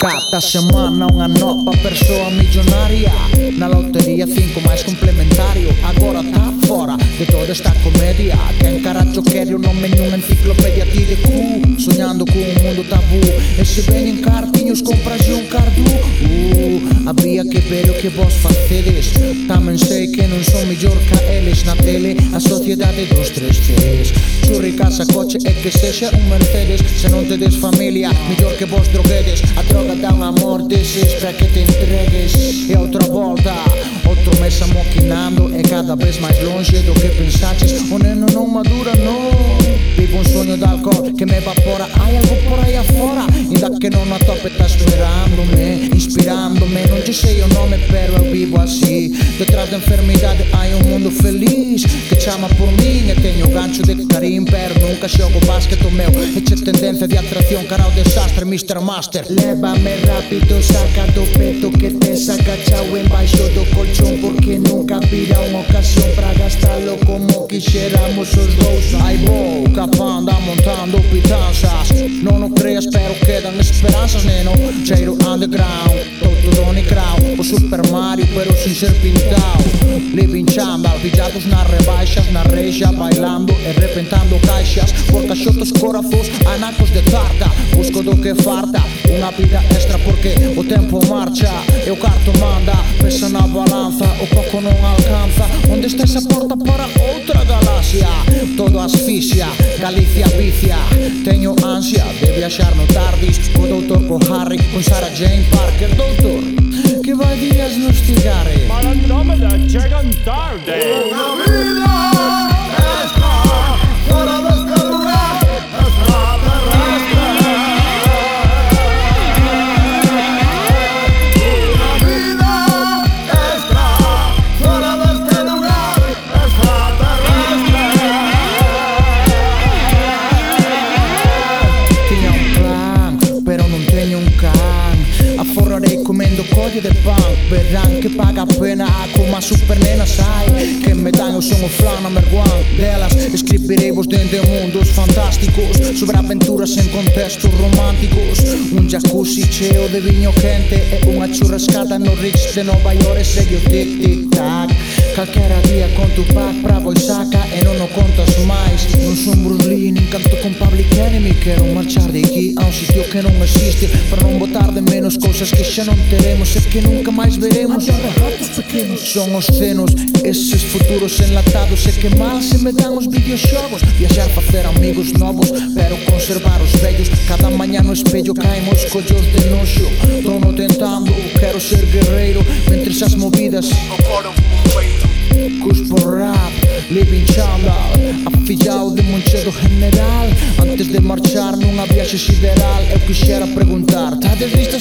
Cada semana unha nova persoa millonaria Na lotería cinco máis complementario. Agora tá fora de toda esta comedia Quen caracho quere o nome nunha enciclopedia ti de cu Soñando cun mundo tabú E se ven en cartiños compras un cardu. Uh, Había que ver o que vos facedes sociedade dos tres pies Churri, casa, coche e que sexa un Mercedes. Se non tedes familia, mellor que vos droguedes. A droga dá un amor deses para que te entregues. E outra volta, outro mes amoquinando E cada vez máis longe do que pensaches. O neno non madura, non Vivo un soño de alcohol que me evapora. Hai algo por aí afora, inda que non atope Tá esperándome, inspirándome. Non te sei o nome, pero eu vivo así. Detrás da enfermidade hai un basket o meu Eche tendencia de atracción cara ao desastre Mr. Master. Lévame rápido, saca do peto que te saca chao embaixo do colchón Porque nunca vira unha ocasión para gastalo como quixéramos os dous. Ai vou, capanda montando pitanzas Non o creas pero quedan esperanzas ne pero sin ser pintado. Living chamba, pillados nas rebaixas, na reixa, bailando e repentando caixas. Porta xotos corazos, anacos de tarta. Busco do que farta, unha vida extra porque o tempo marcha e o carto manda. Pesa na balanza, o pouco non alcanza. Onde está esa porta para outra galaxia? Todo asfixia, Galicia vicia. Teño ansia de viaxar no tardis, co doutor co Harry, con Sarah Jane Parker, doutor castigare. Malandrómena llegan tarde. La vida está fuera de este lugar. Está Pero non tenho un carro Forrerei comendo collo de pan. Verán que paga a pena a super nena sai Que me dan eu son o flan number one. Delas escribirei vos dende mundos fantásticos Sobre aventuras en contextos románticos Un jacuzzi cheo de viño quente E unha churrascada no Ritz de Nova York E segue o tic tic tac. Calquera día con tu pack pra Boisaca e non o contas máis. Non son Bruce Lee, nin canto con Public Enemy. Quero marchar de aquí a un sitio que non existe Para non botar de menos cousas que xa non teremos E que nunca máis veremos. Son os senos, eses futuros enlatados E que mal se me dan os videoxogos. Viaxar para facer amigos novos Pero conservar os vellos. Cada mañá no espello caemos collos de noxo. Don de marchar, nunha viaxe sideral Eu quixera preguntarte Hades visto